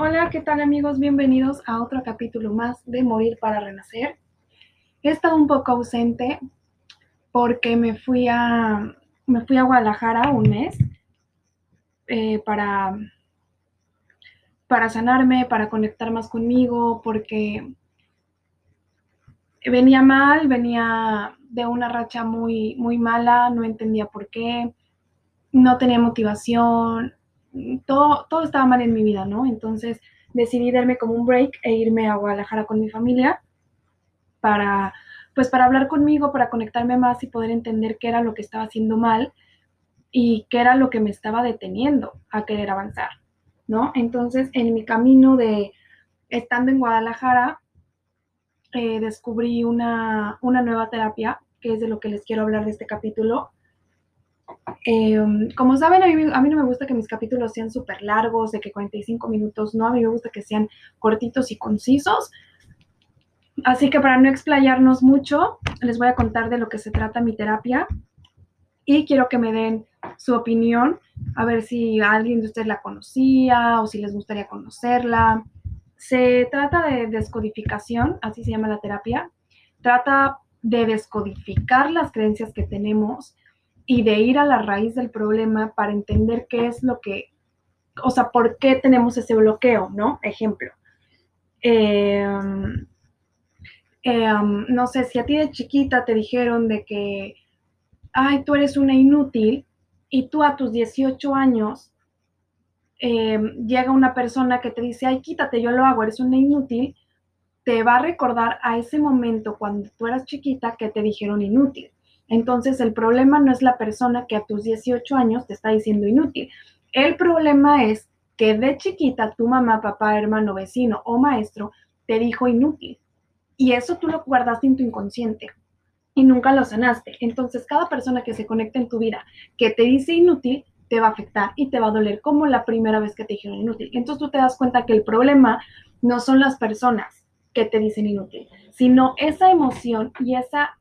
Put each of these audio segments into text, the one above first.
Hola, ¿qué tal amigos? Bienvenidos a otro capítulo más de Morir para Renacer. He estado un poco ausente porque me fui a, me fui a Guadalajara un mes eh, para, para sanarme, para conectar más conmigo, porque venía mal, venía de una racha muy, muy mala, no entendía por qué, no tenía motivación, todo, todo estaba mal en mi vida, ¿no? Entonces decidí darme como un break e irme a Guadalajara con mi familia para, pues para hablar conmigo, para conectarme más y poder entender qué era lo que estaba haciendo mal y qué era lo que me estaba deteniendo a querer avanzar, ¿no? Entonces, en mi camino de estando en Guadalajara, eh, descubrí una, una nueva terapia, que es de lo que les quiero hablar de este capítulo, Em, como saben, a mí, no me gusta que mis capítulos sean súper largos, de que 45 minutos, no, a mí me gusta que sean cortitos y concisos. Así que para no explayarnos mucho, les voy a contar de lo que se trata mi terapia y quiero que me den su opinión, a ver si alguien de ustedes la conocía o si les gustaría conocerla. Se trata de descodificación, así se llama la terapia. Trata de descodificar las creencias que tenemos y de ir a la raíz del problema para entender qué es lo que, o sea, por qué tenemos ese bloqueo, ¿no? Ejemplo. Em, em, no sé, si a ti de chiquita te dijeron de que, ay, tú eres una inútil y tú a tus 18 años em, llega una persona que te dice, ay, quítate, yo lo hago, eres una inútil, te va a recordar a ese momento cuando tú eras chiquita que te dijeron inútil. Entonces, el problema no es la persona que a tus 18 años te está diciendo inútil. El problema es que de chiquita tu mamá, papá, hermano, vecino o maestro te dijo inútil. Y eso tú lo guardaste en tu inconsciente y nunca lo sanaste. Entonces, cada persona que se conecta en tu vida que te dice inútil, te va a afectar y te va a doler como la primera vez que te dijeron inútil. Entonces tú te das cuenta que el problema no son las personas que te dicen inútil, sino esa emoción y esa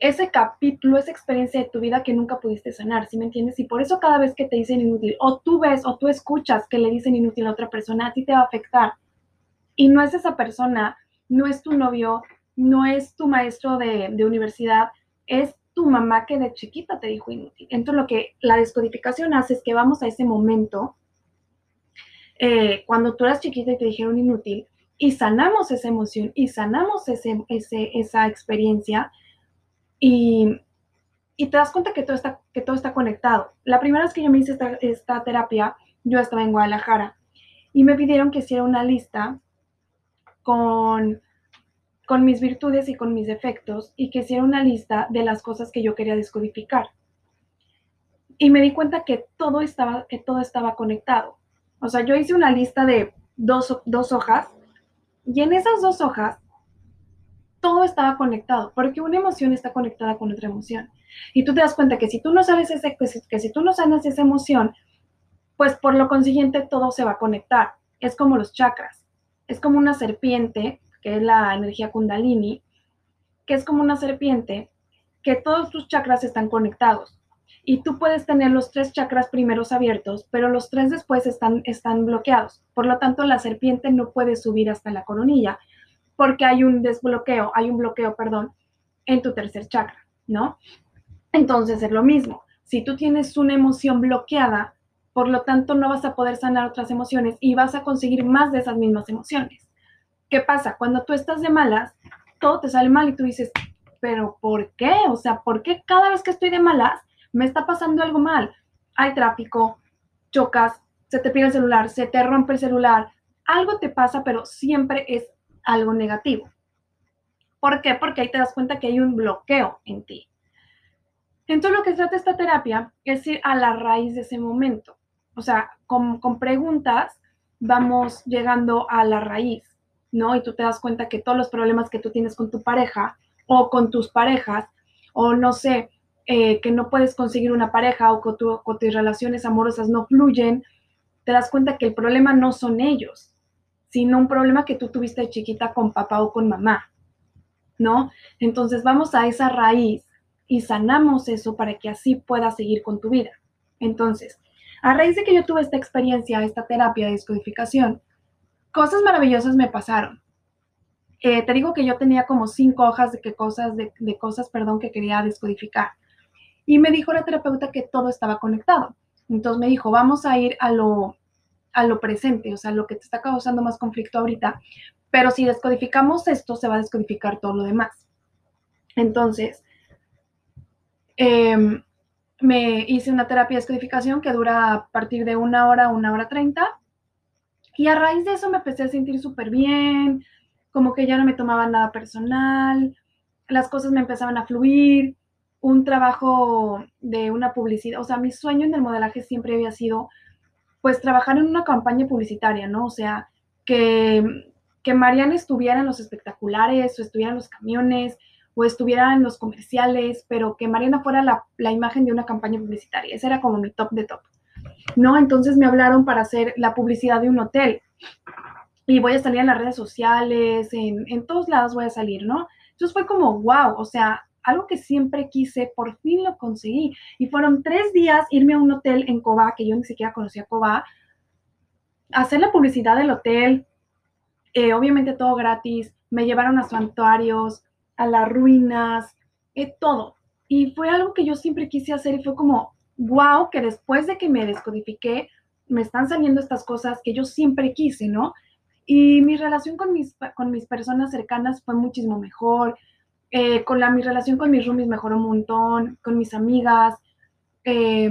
ese capítulo, esa experiencia de tu vida que nunca pudiste sanar, ¿sí me entiendes? Y por eso cada vez que te dicen inútil, o tú ves o tú escuchas que le dicen inútil a otra persona, a ti te va a afectar. Y no es esa persona, no es tu novio, no es tu maestro de, universidad, es tu mamá que de chiquita te dijo inútil. Entonces lo que la descodificación hace es que vamos a ese momento, eh, cuando tú eras chiquita y te dijeron inútil, y sanamos esa emoción y sanamos ese, esa experiencia y, te das cuenta que todo, está, que todo está conectado. La primera vez que yo me hice esta, terapia, yo estaba en Guadalajara y me pidieron que hiciera una lista con, con mis virtudes y con mis defectos y que hiciera una lista de las cosas que yo quería descodificar. Y me di cuenta que todo estaba, que todo estaba conectado. O sea, yo hice una lista de dos, dos hojas y en esas dos hojas todo estaba conectado, porque una emoción está conectada con otra emoción. Y tú te das cuenta que si tú no sabes ese, que si tú no sanas esa emoción, pues por lo consiguiente todo se va a conectar. Es como los chakras. Es como una serpiente, que es la energía kundalini, que es como una serpiente, que todos tus chakras están conectados. Y tú puedes tener los tres chakras primeros abiertos, pero los tres después están, están bloqueados. Por lo tanto, la serpiente no puede subir hasta la coronilla porque hay un desbloqueo, hay un bloqueo, perdón, en tu tercer chakra, ¿no? Entonces es lo mismo. Si tú tienes una emoción bloqueada, por lo tanto no vas a poder sanar otras emociones y vas a conseguir más de esas mismas emociones. ¿Qué pasa? Cuando tú estás de malas, todo te sale mal y tú dices, pero ¿por qué? O sea, ¿por qué cada vez que estoy de malas me está pasando algo mal? Hay tráfico, chocas, se te pierde el celular, se te rompe el celular, algo te pasa, pero siempre es algo negativo. ¿Por qué? Porque ahí te das cuenta que hay un bloqueo en ti. Entonces lo que trata esta terapia es ir a la raíz de ese momento. O sea, con, con preguntas vamos llegando a la raíz, ¿no? Y tú te das cuenta que todos los problemas que tú tienes con tu pareja o con tus parejas, o no sé, eh, que no puedes conseguir una pareja o que, tu, tus relaciones amorosas no fluyen, te das cuenta que el problema no son ellos, sino un problema que tú tuviste de chiquita con papá o con mamá, ¿no? Entonces vamos a esa raíz y sanamos eso para que así puedas seguir con tu vida. Entonces, A raíz de que yo tuve esta experiencia, esta terapia de descodificación, cosas maravillosas me pasaron. Eh, te digo que yo tenía como cinco hojas de, que cosas, de, cosas, perdón, que quería descodificar. Y me dijo la terapeuta que todo estaba conectado. Entonces me dijo, vamos a ir a lo, a lo presente, o sea, lo que te está causando más conflicto ahorita. Pero si descodificamos esto, se va a descodificar todo lo demás. Entonces, em, me hice una terapia de descodificación que dura a partir de una hora, una hora treinta. Y a raíz de eso me empecé a sentir súper bien, como que ya no me tomaba nada personal, las cosas me empezaban a fluir, un trabajo de una publicidad, o sea, mi sueño en el modelaje siempre había sido, pues, trabajar en una campaña publicitaria, ¿no? O sea, que, que Mariana estuviera en los espectaculares o estuviera en los camiones o estuviera en los comerciales, pero que Mariana fuera la, la imagen de una campaña publicitaria. Ese era como mi top de top. ¿no? Entonces me hablaron para hacer la publicidad de un hotel y voy a salir en las redes sociales, en, en todos lados voy a salir, ¿no? Entonces fue como, wow, o sea, algo que siempre quise, por fin lo conseguí. Y fueron tres días irme a un hotel en Cobá, que yo ni siquiera conocía Cobá, hacer la publicidad del hotel, eh, obviamente todo gratis, me llevaron a santuarios, a las ruinas, eh, todo. Y fue algo que yo siempre quise hacer y fue como, wow, que después de que me descodifiqué, me están saliendo estas cosas que yo siempre quise, ¿no? Y mi relación con mis, con mis personas cercanas fue muchísimo mejor. Eh, con la, mi relación con mis roomies mejoró un montón, con mis amigas. Eh,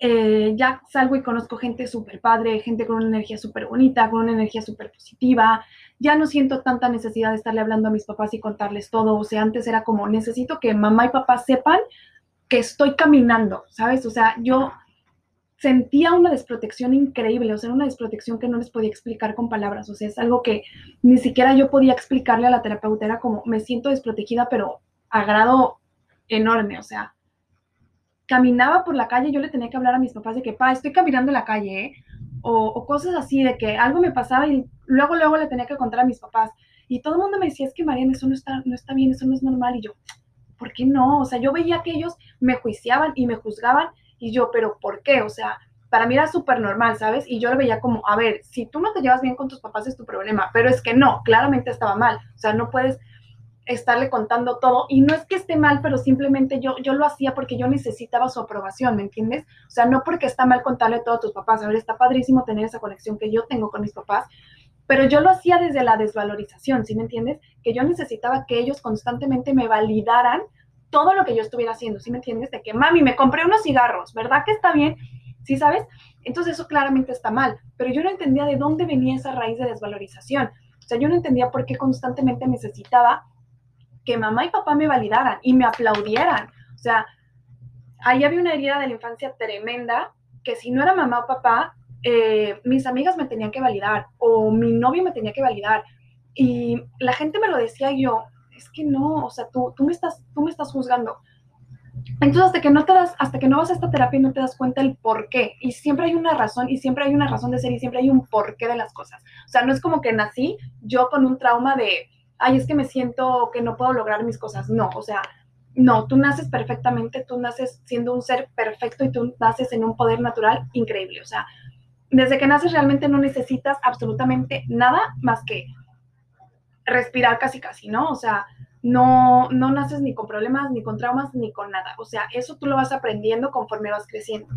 eh, ya salgo y conozco gente súper padre, gente con una energía súper bonita, con una energía súper positiva. Ya no siento tanta necesidad de estarle hablando a mis papás y contarles todo. O sea, antes era como, necesito que mamá y papá sepan que estoy caminando, ¿sabes? O sea, yo sentía una desprotección increíble, o sea, una desprotección que no les podía explicar con palabras, o sea, es algo que ni siquiera yo podía explicarle a la terapeuta, era como, me siento desprotegida, pero a enorme, o sea, caminaba por la calle, yo le tenía que hablar a mis papás de que, pa, estoy caminando en la calle, ¿eh? o, cosas así, de que algo me pasaba y luego, luego le tenía que contar a mis papás, y todo el mundo me decía, es que Mariana, eso no está, no está bien, eso no es normal, y yo, ¿por qué no? O sea, yo veía que ellos me juiciaban y me juzgaban y yo, pero ¿por qué? O sea, para mí era súper normal, ¿sabes? Y yo lo veía como, a ver, si tú no te llevas bien con tus papás es tu problema, pero es que no, claramente estaba mal. O sea, no puedes estarle contando todo y no es que esté mal, pero simplemente yo, yo lo hacía porque yo necesitaba su aprobación, ¿me entiendes? O sea, no porque está mal contarle todo a tus papás, a ver, está padrísimo tener esa conexión que yo tengo con mis papás, pero yo lo hacía desde la desvalorización, ¿sí me entiendes? Que yo necesitaba que ellos constantemente me validaran todo lo que yo estuviera haciendo, ¿sí me entiendes? De que, mami, me compré unos cigarros, ¿verdad que está bien? ¿Sí sabes? Entonces eso claramente está mal, pero yo no entendía de dónde venía esa raíz de desvalorización. O sea, yo no entendía por qué constantemente necesitaba que mamá y papá me validaran y me aplaudieran. O sea, ahí había una herida de la infancia tremenda que si no era mamá o papá, eh, mis amigas me tenían que validar o mi novio me tenía que validar. Y la gente me lo decía yo, es que no, o sea, tú, tú, me, estás, tú me estás juzgando. Entonces, hasta que no te das, hasta que no vas a esta terapia no te das cuenta el por qué. Y siempre hay una razón, y siempre hay una razón de ser, y siempre hay un porqué de las cosas. O sea, no es como que nací yo con un trauma de, ay, es que me siento que no puedo lograr mis cosas. No, o sea, no, tú naces perfectamente, tú naces siendo un ser perfecto y tú naces en un poder natural increíble. O sea, desde que naces realmente no necesitas absolutamente nada más que respirar casi casi, ¿no? O sea, no, no naces ni con problemas, ni con traumas, ni con nada. O sea, eso tú lo vas aprendiendo conforme vas creciendo.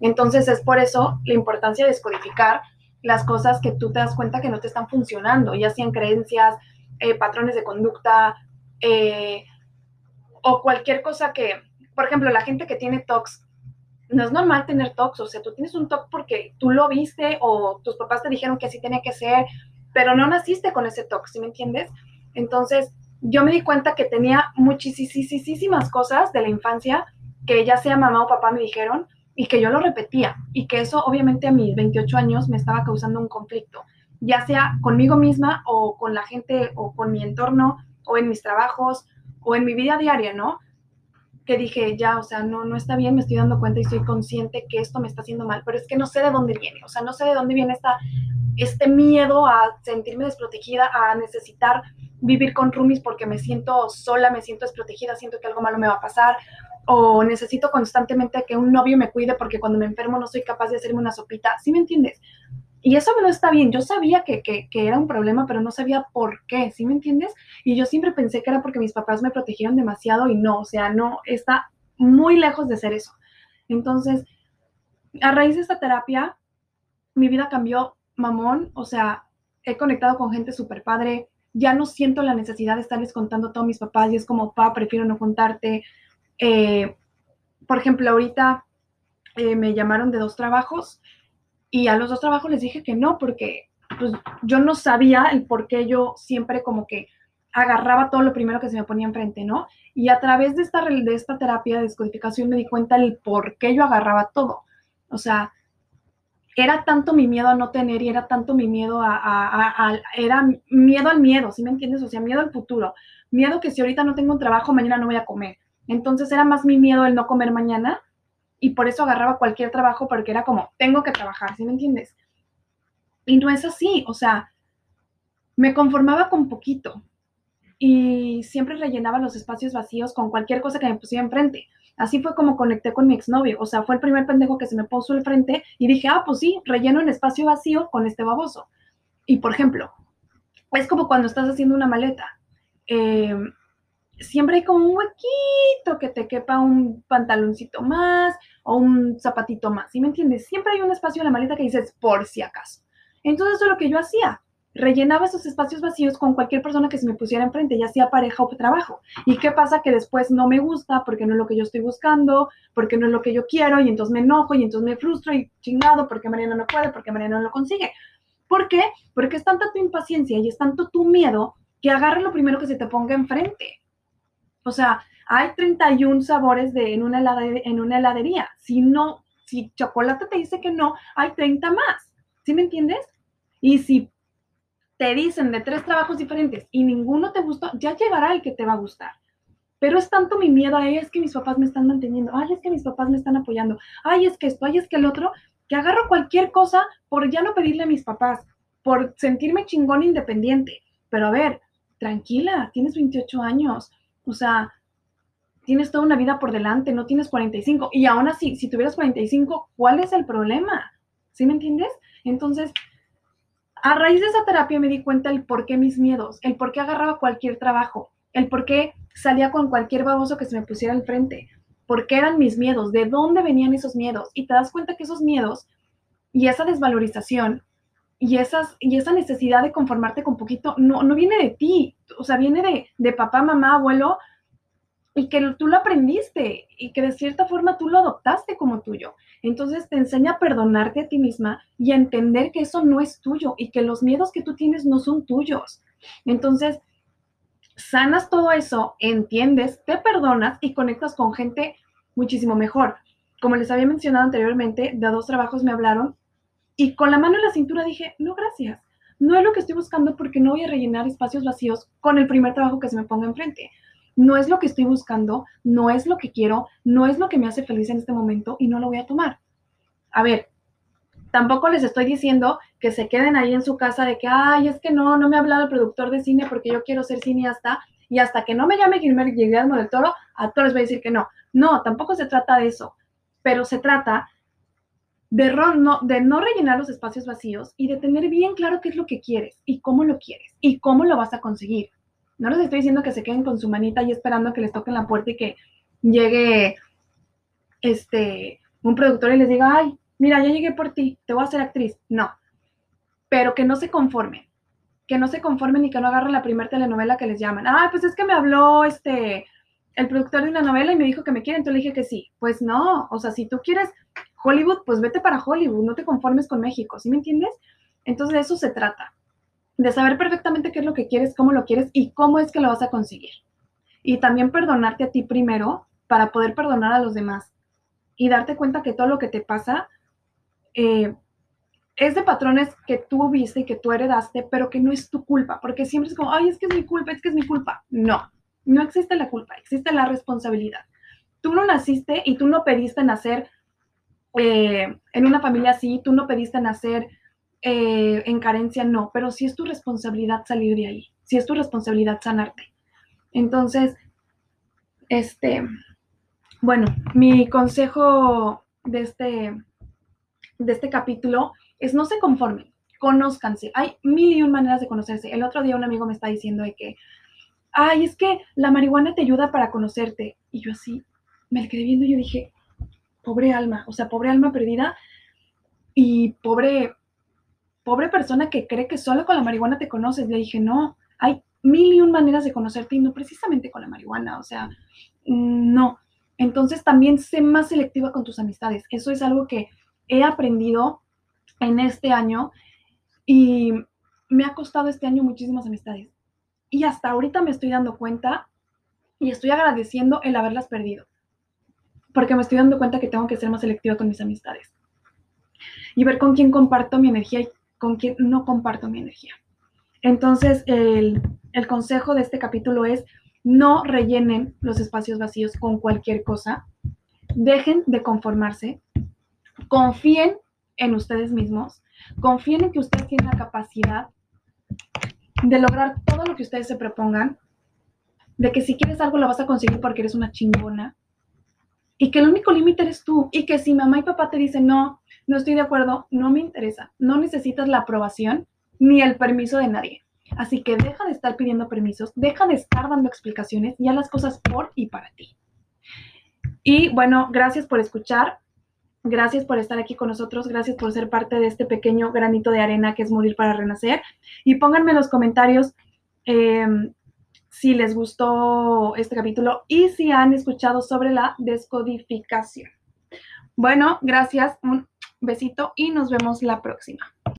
Entonces es por eso la importancia de descodificar las cosas que tú te das cuenta que no te están funcionando, ya sean creencias, eh, patrones de conducta eh, o cualquier cosa que, por ejemplo, la gente que tiene TOCs no es normal tener TOCs, o sea, tú tienes un TOC porque tú lo viste o tus papás te dijeron que así tenía que ser, pero no naciste con ese TOC, ¿sí me entiendes? Entonces, yo me di cuenta que tenía muchísimas cosas de la infancia que ya sea mamá o papá me dijeron y que yo lo repetía y que eso obviamente a mis 28 años me estaba causando un conflicto, ya sea conmigo misma o con la gente o con mi entorno o en mis trabajos o en mi vida diaria, ¿no? Dije, ya, o sea, no, no está bien, me estoy dando cuenta y estoy consciente que esto me está haciendo mal, pero es que no sé de dónde viene, o sea, no sé de dónde viene esta, este miedo a sentirme desprotegida, a necesitar vivir con roomies porque me siento sola, me siento desprotegida, siento que algo malo me va a pasar, o necesito constantemente que un novio me cuide porque cuando me enfermo no soy capaz de hacerme una sopita, ¿sí me entiendes? Y eso no está bien, yo sabía que, que, era un problema, pero no sabía por qué, ¿sí me entiendes? Y yo siempre pensé que era porque mis papás me protegieron demasiado y no, o sea, no, está muy lejos de ser eso. Entonces, a raíz de esta terapia, mi vida cambió mamón, o sea, he conectado con gente súper padre, ya no siento la necesidad de estarles contando a todos mis papás y es como, pa, prefiero no contarte. Eh, por ejemplo, ahorita eh, me llamaron de dos trabajos y a los dos trabajos les dije que no, porque pues, yo no sabía el por qué yo siempre como que agarraba todo lo primero que se me ponía enfrente, ¿no? Y a través de esta, de esta terapia de descodificación me di cuenta el por qué yo agarraba todo. O sea, era tanto mi miedo a no tener y era tanto mi miedo a, era miedo al miedo, ¿sí me entiendes? O sea, miedo al futuro, miedo que si ahorita no tengo un trabajo, mañana no voy a comer. Entonces era más mi miedo el no comer mañana y por eso agarraba cualquier trabajo porque era como, tengo que trabajar, ¿sí me entiendes? Y no es así, o sea, me conformaba con poquito y siempre rellenaba los espacios vacíos con cualquier cosa que me pusiera enfrente. Así fue como conecté con mi exnovio, o sea, fue el primer pendejo que se me puso al frente y dije, ah, pues sí, relleno el espacio vacío con este baboso. Y por ejemplo, es como cuando estás haciendo una maleta. Eh, siempre hay como un huequito que te quepa un pantaloncito más o un zapatito más, ¿sí me entiendes? Siempre hay un espacio en la maleta que dices por si acaso. Entonces eso es lo que yo hacía. Rellenaba esos espacios vacíos con cualquier persona que se me pusiera enfrente, ya sea pareja o trabajo. ¿Y qué pasa? Que después no me gusta porque no es lo que yo estoy buscando, porque no es lo que yo quiero, y entonces me enojo, y entonces me frustro y chingado, porque Mariana no puede, porque Mariana no lo consigue. ¿Por qué? Porque es tanta tu impaciencia y es tanto tu miedo que agarra lo primero que se te ponga enfrente. O sea, hay 31 sabores de, en, una heladería, en una heladería. Si no, si chocolate te dice que no, hay 30 más. ¿Sí me entiendes? Y si te dicen de tres trabajos diferentes y ninguno te gustó, ya llegará el que te va a gustar. Pero es tanto mi miedo, ay, es que mis papás me están manteniendo, ay, es que mis papás me están apoyando, ay, es que esto, ay, es que el otro, que agarro cualquier cosa por ya no pedirle a mis papás, por sentirme chingón independiente. Pero a ver, tranquila, tienes 28 años, o sea, tienes toda una vida por delante, no tienes 45. Y aún así, si tuvieras 45, ¿cuál es el problema? ¿Sí me entiendes? Entonces, a raíz de esa terapia me di cuenta el por qué mis miedos, el por qué agarraba cualquier trabajo, el por qué salía con cualquier baboso que se me pusiera al frente, por qué eran mis miedos, de dónde venían esos miedos. Y te das cuenta que esos miedos y esa desvalorización y, esas, y esa necesidad de conformarte con poquito no, no viene de ti, o sea, viene de, de papá, mamá, abuelo, y que tú lo aprendiste y que de cierta forma tú lo adoptaste como tuyo. Entonces te enseña a perdonarte a ti misma y a entender que eso no es tuyo y que los miedos que tú tienes no son tuyos. Entonces, sanas todo eso, entiendes, te perdonas y conectas con gente muchísimo mejor. Como les había mencionado anteriormente, de dos trabajos me hablaron y con la mano en la cintura dije, no, gracias. No es lo que estoy buscando porque no voy a rellenar espacios vacíos con el primer trabajo que se me ponga enfrente no es lo que estoy buscando, no es lo que quiero, no es lo que me hace feliz en este momento y no lo voy a tomar. A ver, tampoco les estoy diciendo que se queden ahí en su casa de que, ay, es que no, no me ha hablado el productor de cine porque yo quiero ser cineasta y hasta que no me llame Guillermo del Toro, a todos les voy a decir que no. No, tampoco se trata de eso, pero se trata de, no, de no rellenar los espacios vacíos y de tener bien claro qué es lo que quieres y cómo lo quieres y cómo lo vas a conseguir. No les estoy diciendo que se queden con su manita y esperando que les toquen la puerta y que llegue este un productor y les diga, ay, mira, ya llegué por ti, te voy a hacer actriz. No, pero que no se conformen, que no se conformen y que no agarren la primera telenovela que les llaman. Ah, pues es que me habló este el productor de una novela y me dijo que me quiere, entonces le dije que sí. Pues no, o sea, si tú quieres Hollywood, pues vete para Hollywood, no te conformes con México, ¿sí me entiendes? Entonces de eso se trata de saber perfectamente qué es lo que quieres, cómo lo quieres y cómo es que lo vas a conseguir. Y también perdonarte a ti primero para poder perdonar a los demás y darte cuenta que todo lo que te pasa eh, es de patrones que tú viste y que tú heredaste, pero que no es tu culpa, porque siempre es como, ay, es que es mi culpa, es que es mi culpa. No, no existe la culpa, existe la responsabilidad. Tú no naciste y tú no pediste nacer eh, en una familia así, tú no pediste nacer eh, en carencia, no, pero sí es tu responsabilidad salir de ahí, sí es tu responsabilidad sanarte. Entonces, este, bueno, mi consejo de este, de este capítulo es no se conformen, conózcanse. Hay mil y un maneras de conocerse. El otro día un amigo me está diciendo de que, ay, es que la marihuana te ayuda para conocerte. Y yo así, me quedé viendo y yo dije, pobre alma, o sea, pobre alma perdida y pobre, pobre persona que cree que solo con la marihuana te conoces. Le dije, no, hay mil y un maneras de conocerte y no precisamente con la marihuana, o sea, no. Entonces también sé más selectiva con tus amistades. Eso es algo que he aprendido en este año y me ha costado este año muchísimas amistades. Y hasta ahorita me estoy dando cuenta y estoy agradeciendo el haberlas perdido. Porque me estoy dando cuenta que tengo que ser más selectiva con mis amistades. Y ver con quién comparto mi energía y con quién no comparto mi energía. Entonces, el, el consejo de este capítulo es no rellenen los espacios vacíos con cualquier cosa. Dejen de conformarse. Confíen en ustedes mismos. Confíen en que ustedes tienen la capacidad de lograr todo lo que ustedes se propongan. De que si quieres algo lo vas a conseguir porque eres una chingona. Y que el único límite eres tú. Y que si mamá y papá te dicen no, no estoy de acuerdo, no me interesa. No necesitas la aprobación ni el permiso de nadie. Así que deja de estar pidiendo permisos, deja de estar dando explicaciones y las cosas por y para ti. Y bueno, gracias por escuchar, gracias por estar aquí con nosotros, gracias por ser parte de este pequeño granito de arena que es morir para renacer. Y pónganme en los comentarios em, si les gustó este capítulo y si han escuchado sobre la descodificación. Bueno, gracias, besito y nos vemos la próxima.